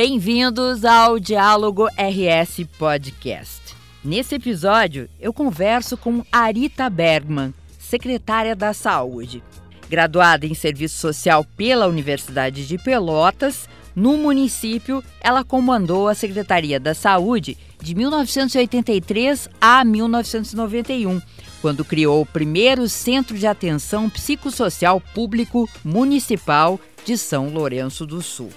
Bem-vindos ao Diálogo RS Podcast. Nesse episódio, eu converso com Arita Bergman, secretária da Saúde. Graduada em Serviço Social pela Universidade de Pelotas, no município, ela comandou a Secretaria da Saúde de 1983 a 1991, quando criou o primeiro Centro de Atenção Psicossocial Público Municipal de São Lourenço do Sul.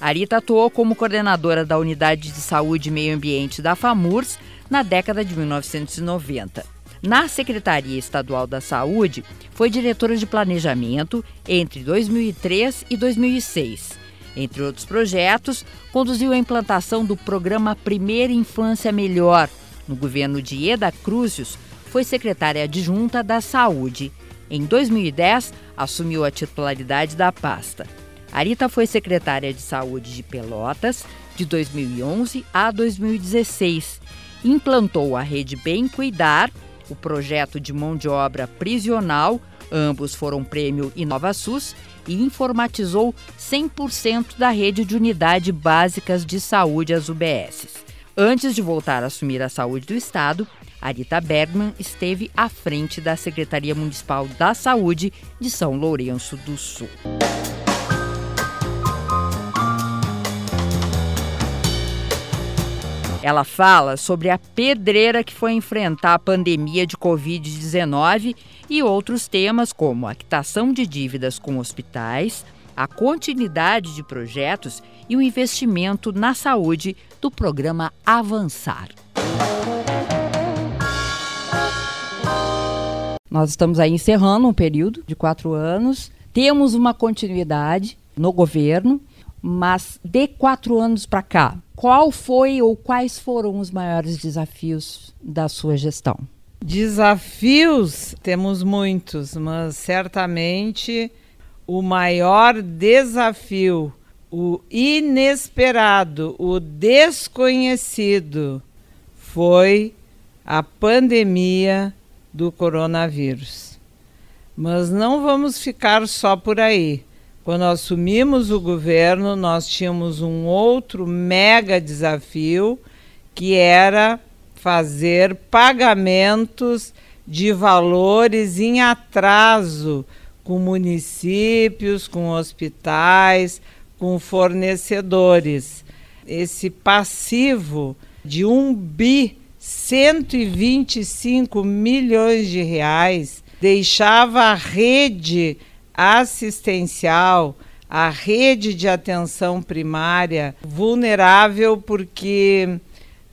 Arita atuou como coordenadora da Unidade de Saúde e Meio Ambiente da FAMURS na década de 1990. Na Secretaria Estadual da Saúde, foi diretora de planejamento entre 2003 e 2006 entre outros projetos, conduziu a implantação do programa Primeira Infância Melhor. No governo de Eda Cruzius, foi secretária adjunta da Saúde. Em 2010, assumiu a titularidade da pasta. Arita foi secretária de Saúde de Pelotas de 2011 a 2016. Implantou a Rede Bem Cuidar, o projeto de mão de obra prisional, ambos foram prêmio InovaSUS, e informatizou 100% da rede de unidades básicas de saúde, as UBSs. Antes de voltar a assumir a saúde do Estado, Arita Bergman esteve à frente da Secretaria Municipal da Saúde de São Lourenço do Sul. Ela fala sobre a pedreira que foi enfrentar a pandemia de Covid-19 e outros temas como a quitação de dívidas com hospitais, a continuidade de projetos e o investimento na saúde do programa Avançar. Nós estamos aí encerrando um período de quatro anos, temos uma continuidade no governo, mas de quatro anos para cá, qual foi ou quais foram os maiores desafios da sua gestão? Desafios temos muitos, mas certamente o maior desafio, o inesperado, o desconhecido, foi a pandemia do coronavírus. Mas não vamos ficar só por aí. Quando assumimos o governo, nós tínhamos um outro mega desafio, que era fazer pagamentos de valores em atraso com municípios, com hospitais, com fornecedores. Esse passivo de um bi 125 milhões de reais deixava a rede assistencial, a rede de atenção primária vulnerável porque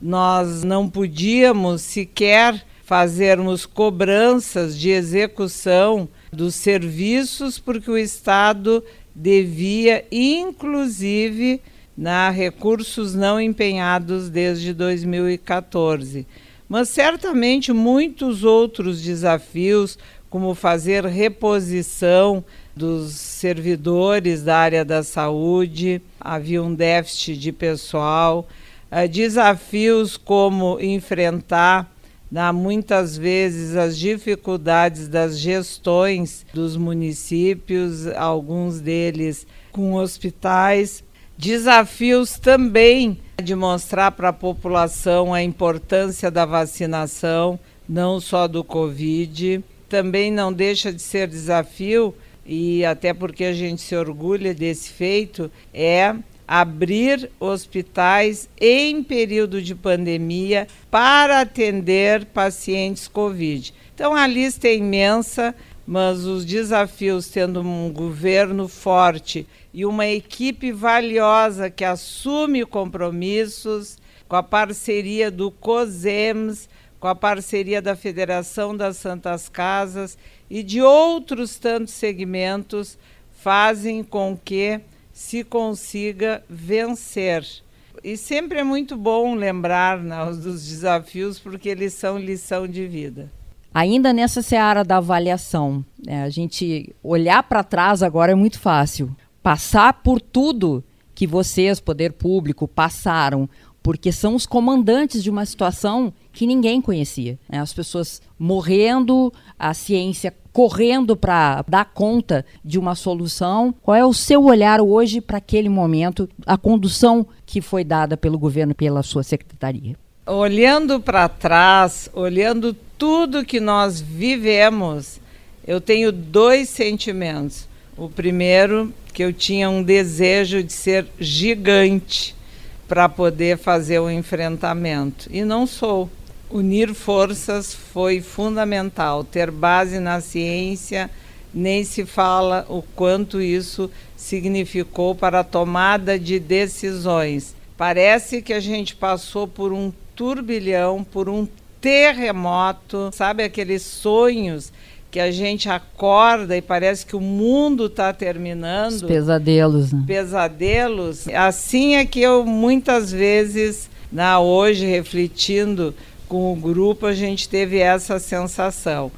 nós não podíamos sequer fazermos cobranças de execução dos serviços porque o Estado devia inclusive na recursos não empenhados desde 2014. Mas certamente muitos outros desafios como fazer reposição dos servidores da área da saúde, havia um déficit de pessoal, uh, desafios como enfrentar né, muitas vezes as dificuldades das gestões dos municípios, alguns deles com hospitais, desafios também de mostrar para a população a importância da vacinação, não só do Covid também não deixa de ser desafio, e até porque a gente se orgulha desse feito, é abrir hospitais em período de pandemia para atender pacientes Covid. Então a lista é imensa, mas os desafios tendo um governo forte e uma equipe valiosa que assume compromissos com a parceria do COSEMS, com a parceria da Federação das Santas Casas e de outros tantos segmentos, fazem com que se consiga vencer. E sempre é muito bom lembrar né, dos desafios, porque eles são lição de vida. Ainda nessa seara da avaliação, né, a gente olhar para trás agora é muito fácil. Passar por tudo que vocês, poder público, passaram, porque são os comandantes de uma situação que ninguém conhecia. Né? As pessoas morrendo, a ciência correndo para dar conta de uma solução. Qual é o seu olhar hoje para aquele momento, a condução que foi dada pelo governo pela sua secretaria? Olhando para trás, olhando tudo que nós vivemos, eu tenho dois sentimentos. O primeiro, que eu tinha um desejo de ser gigante para poder fazer o enfrentamento. E não sou. Unir forças foi fundamental. Ter base na ciência, nem se fala o quanto isso significou para a tomada de decisões. Parece que a gente passou por um turbilhão, por um terremoto, sabe aqueles sonhos que a gente acorda e parece que o mundo está terminando. Os pesadelos. Né? Pesadelos. Assim é que eu muitas vezes, na hoje refletindo com o grupo, a gente teve essa sensação.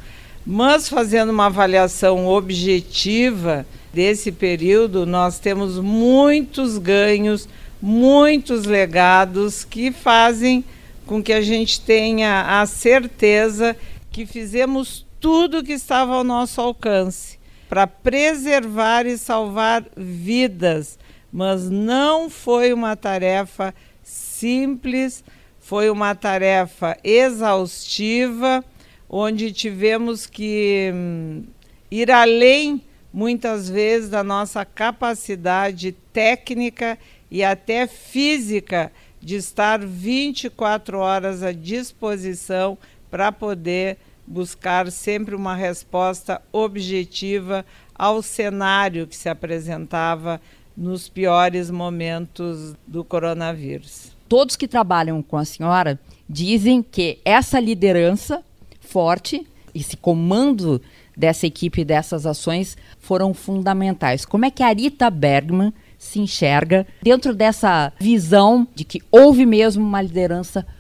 Mas fazendo uma avaliação objetiva desse período, nós temos muitos ganhos, muitos legados que fazem com que a gente tenha a certeza que fizemos tudo que estava ao nosso alcance para preservar e salvar vidas, mas não foi uma tarefa simples, foi uma tarefa exaustiva, onde tivemos que hum, ir além, muitas vezes, da nossa capacidade técnica e até física de estar 24 horas à disposição para poder buscar sempre uma resposta objetiva ao cenário que se apresentava nos piores momentos do coronavírus. Todos que trabalham com a senhora dizem que essa liderança forte, esse comando dessa equipe, dessas ações, foram fundamentais. Como é que a Rita Bergman se enxerga dentro dessa visão de que houve mesmo uma liderança forte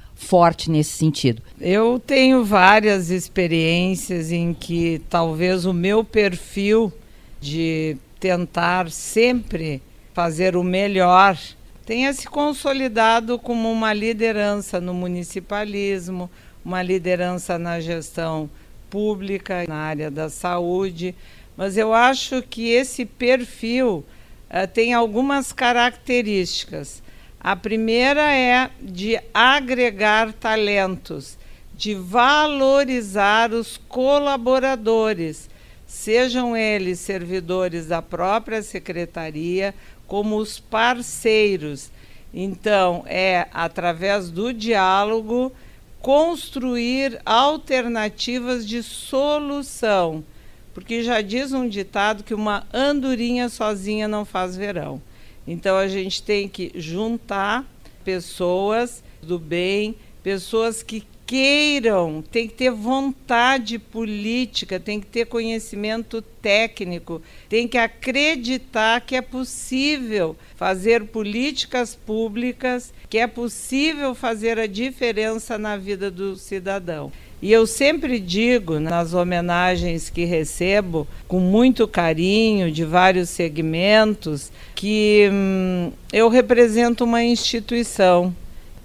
nesse sentido? Eu tenho várias experiências em que talvez o meu perfil de tentar sempre fazer o melhor tenha se consolidado como uma liderança no municipalismo, uma liderança na gestão pública, na área da saúde. Mas eu acho que esse perfil uh, tem algumas características. A primeira é de agregar talentos, de valorizar os colaboradores, sejam eles servidores da própria secretaria, como os parceiros. Então, é através do diálogo construir alternativas de solução porque já diz um ditado que uma andorinha sozinha não faz verão. Então a gente tem que juntar pessoas do bem, pessoas que queiram, tem que ter vontade política, tem que ter conhecimento técnico, tem que acreditar que é possível fazer políticas públicas, que é possível fazer a diferença na vida do cidadão. E eu sempre digo nas homenagens que recebo, com muito carinho, de vários segmentos, que hum, eu represento uma instituição,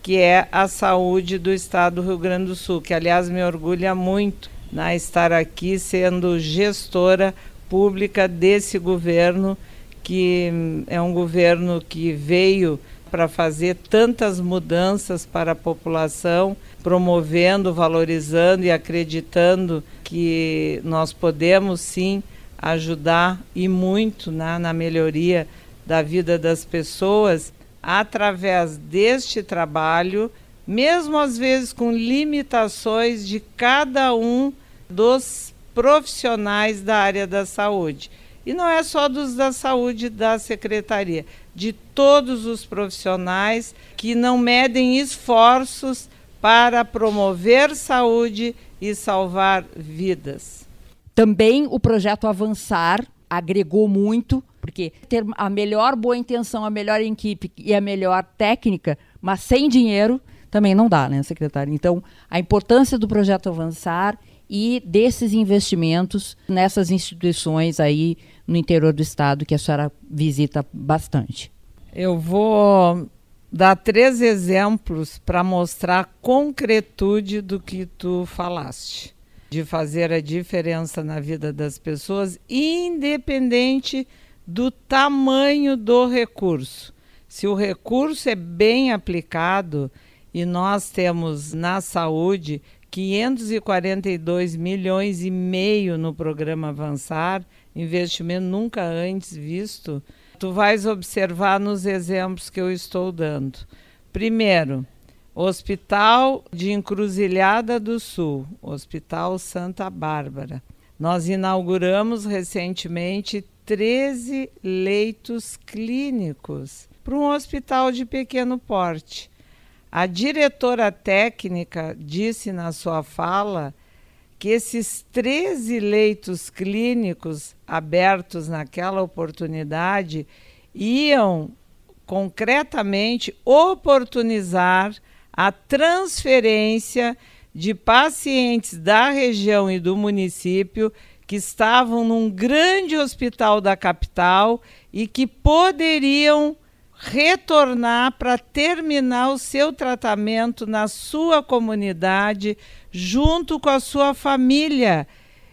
que é a saúde do Estado do Rio Grande do Sul, que aliás me orgulha muito na estar aqui sendo gestora pública desse governo, que hum, é um governo que veio para fazer tantas mudanças para a população, promovendo, valorizando e acreditando que nós podemos sim ajudar e muito né, na melhoria da vida das pessoas através deste trabalho, mesmo às vezes com limitações de cada um dos profissionais da área da saúde. E não é só dos da saúde da secretaria, de todos os profissionais que não medem esforços para promover saúde e salvar vidas. Também o projeto Avançar agregou muito, porque ter a melhor boa intenção, a melhor equipe e a melhor técnica, mas sem dinheiro, também não dá, né, secretário? Então, a importância do projeto Avançar e desses investimentos nessas instituições aí no interior do estado que a senhora visita bastante. Eu vou dar três exemplos para mostrar a concretude do que tu falaste, de fazer a diferença na vida das pessoas, independente do tamanho do recurso. Se o recurso é bem aplicado, e nós temos na saúde 542 milhões e meio no programa Avançar, investimento nunca antes visto. Tu vais observar nos exemplos que eu estou dando. Primeiro, Hospital de Encruzilhada do Sul, Hospital Santa Bárbara. Nós inauguramos recentemente 13 leitos clínicos para um hospital de pequeno porte. A diretora técnica disse na sua fala que esses 13 leitos clínicos abertos naquela oportunidade iam concretamente oportunizar a transferência de pacientes da região e do município que estavam num grande hospital da capital e que poderiam retornar para terminar o seu tratamento na sua comunidade, junto com a sua família.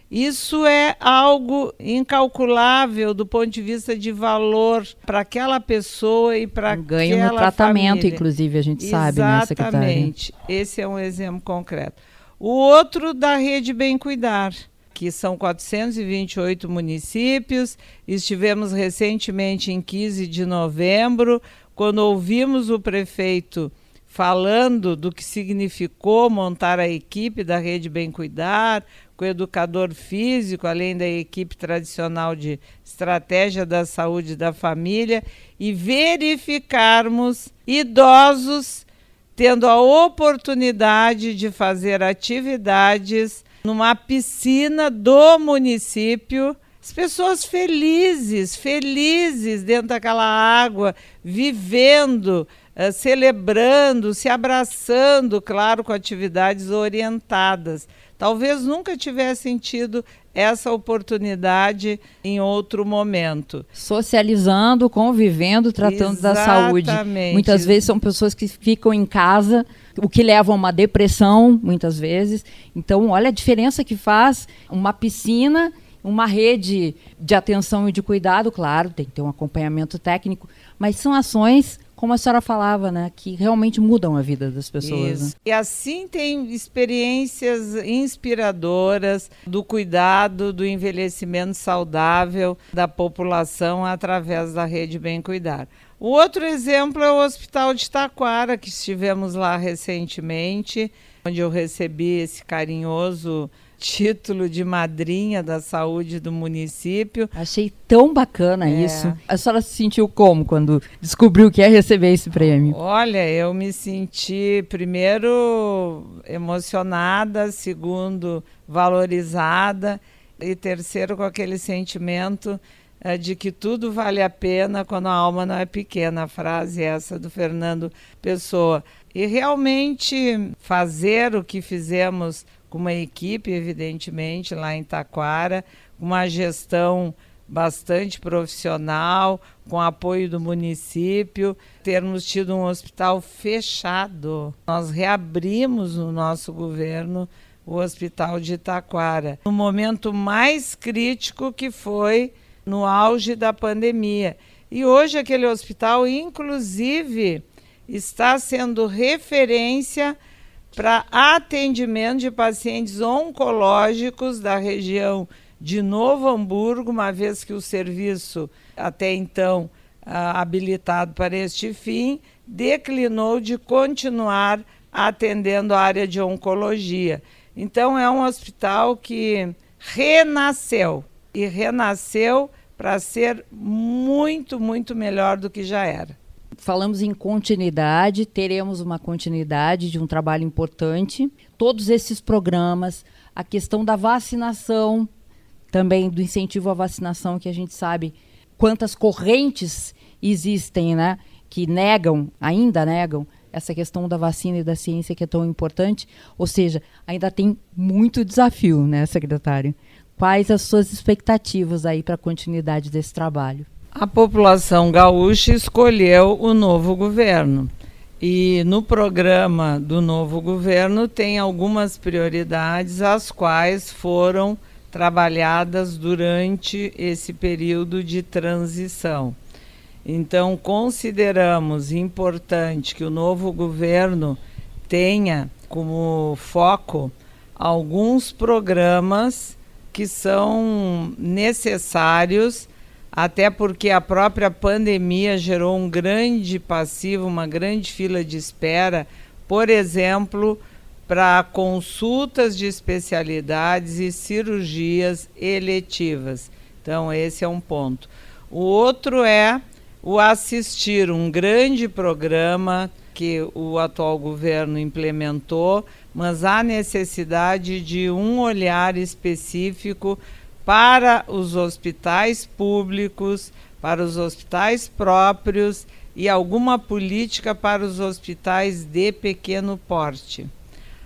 Isso é algo incalculável do ponto de vista de valor para aquela pessoa e para um ganho no tratamento, família. inclusive, a gente Exatamente. sabe, né, secretária? Exatamente. Esse é um exemplo concreto. O outro da Rede Bem Cuidar que são 428 municípios. Estivemos recentemente em 15 de novembro, quando ouvimos o prefeito falando do que significou montar a equipe da Rede Bem Cuidar, com o educador físico, além da equipe tradicional de estratégia da saúde da família, e verificarmos idosos tendo a oportunidade de fazer atividades numa piscina do município. As pessoas felizes, felizes dentro daquela água, vivendo, uh, celebrando, se abraçando, claro, com atividades orientadas. Talvez nunca tivessem tido essa oportunidade em outro momento. Socializando, convivendo, tratando Exatamente. da saúde. Muitas vezes são pessoas que ficam em casa o que leva a uma depressão, muitas vezes. Então, olha a diferença que faz uma piscina, uma rede de atenção e de cuidado, claro, tem que ter um acompanhamento técnico, mas são ações como a senhora falava, né, que realmente mudam a vida das pessoas. Né? E assim tem experiências inspiradoras do cuidado, do envelhecimento saudável da população através da rede Bem Cuidar. O outro exemplo é o Hospital de Taquara, que estivemos lá recentemente, onde eu recebi esse carinhoso título de madrinha da saúde do município. Achei tão bacana é. isso. A senhora se sentiu como quando descobriu que ia receber esse prêmio? Olha, eu me senti, primeiro, emocionada, segundo, valorizada, e terceiro, com aquele sentimento é, de que tudo vale a pena quando a alma não é pequena. A frase é essa do Fernando Pessoa. E realmente fazer o que fizemos com uma equipe, evidentemente, lá em Taquara, uma gestão bastante profissional, com apoio do município, termos tido um hospital fechado. Nós reabrimos no nosso governo o hospital de Taquara, no momento mais crítico que foi no auge da pandemia. E hoje aquele hospital, inclusive, está sendo referência para atendimento de pacientes oncológicos da região de Novo Hamburgo, uma vez que o serviço, até então ah, habilitado para este fim, declinou de continuar atendendo a área de oncologia. Então, é um hospital que renasceu e renasceu para ser muito, muito melhor do que já era. Falamos em continuidade, teremos uma continuidade de um trabalho importante. Todos esses programas, a questão da vacinação, também do incentivo à vacinação, que a gente sabe quantas correntes existem, né, que negam, ainda negam essa questão da vacina e da ciência que é tão importante. Ou seja, ainda tem muito desafio, né, secretário? Quais as suas expectativas aí para a continuidade desse trabalho? A população gaúcha escolheu o novo governo. E no programa do novo governo tem algumas prioridades, as quais foram trabalhadas durante esse período de transição. Então, consideramos importante que o novo governo tenha como foco alguns programas que são necessários, até porque a própria pandemia gerou um grande passivo, uma grande fila de espera, por exemplo, para consultas de especialidades e cirurgias eletivas. Então, esse é um ponto. O outro é o assistir um grande programa que o atual governo implementou, mas há necessidade de um olhar específico para os hospitais públicos, para os hospitais próprios e alguma política para os hospitais de pequeno porte.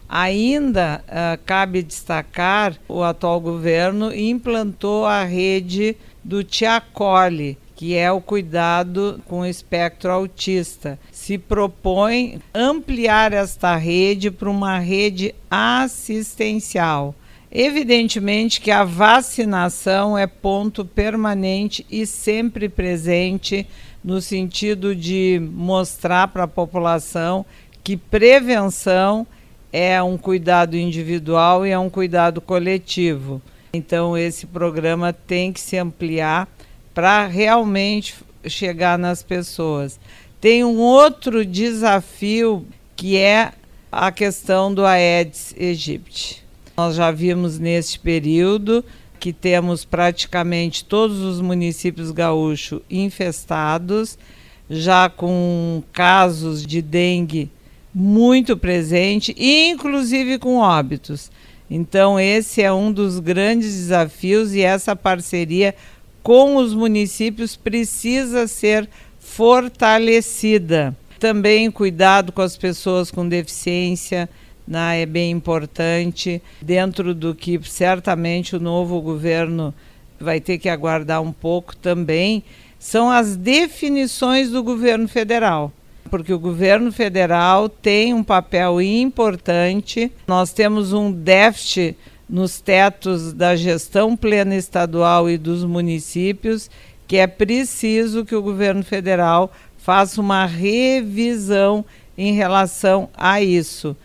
Ainda uh, cabe destacar o atual governo implantou a rede do Tiacole, que é o cuidado com o espectro autista. Se propõe ampliar esta rede para uma rede assistencial. Evidentemente que a vacinação é ponto permanente e sempre presente no sentido de mostrar para a população que prevenção é um cuidado individual e é um cuidado coletivo. Então, esse programa tem que se ampliar para realmente chegar nas pessoas. Tem um outro desafio que é a questão do Aedes aegypti. Nós já vimos neste período que temos praticamente todos os municípios gaúchos infestados, já com casos de dengue muito presente, inclusive com óbitos. Então, esse é um dos grandes desafios e essa parceria com os municípios precisa ser fortalecida. Também cuidado com as pessoas com deficiência né, é bem importante, dentro do que certamente o novo governo vai ter que aguardar um pouco também, são as definições do governo federal porque o governo federal tem um papel importante. Nós temos um déficit nos tetos da gestão plena estadual e dos municípios, que é preciso que o governo federal faça uma revisão em relação a isso.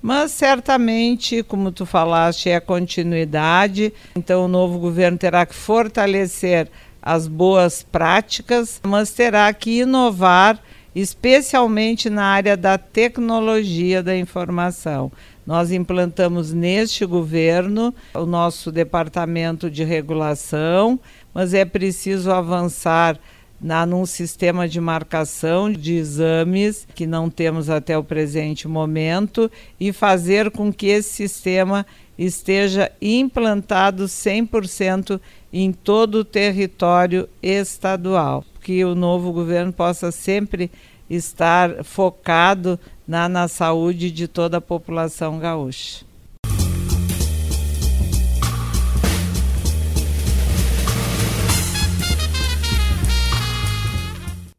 Mas certamente, como tu falaste, é continuidade, então o novo governo terá que fortalecer as boas práticas, mas terá que inovar especialmente na área da tecnologia da informação. Nós implantamos neste governo o nosso departamento de regulação, mas é preciso avançar na, num sistema de marcação de exames que não temos até o presente momento e fazer com que esse sistema esteja implantado 100% em todo o território estadual que o novo governo possa sempre estar focado na, na saúde de toda a população gaúcha.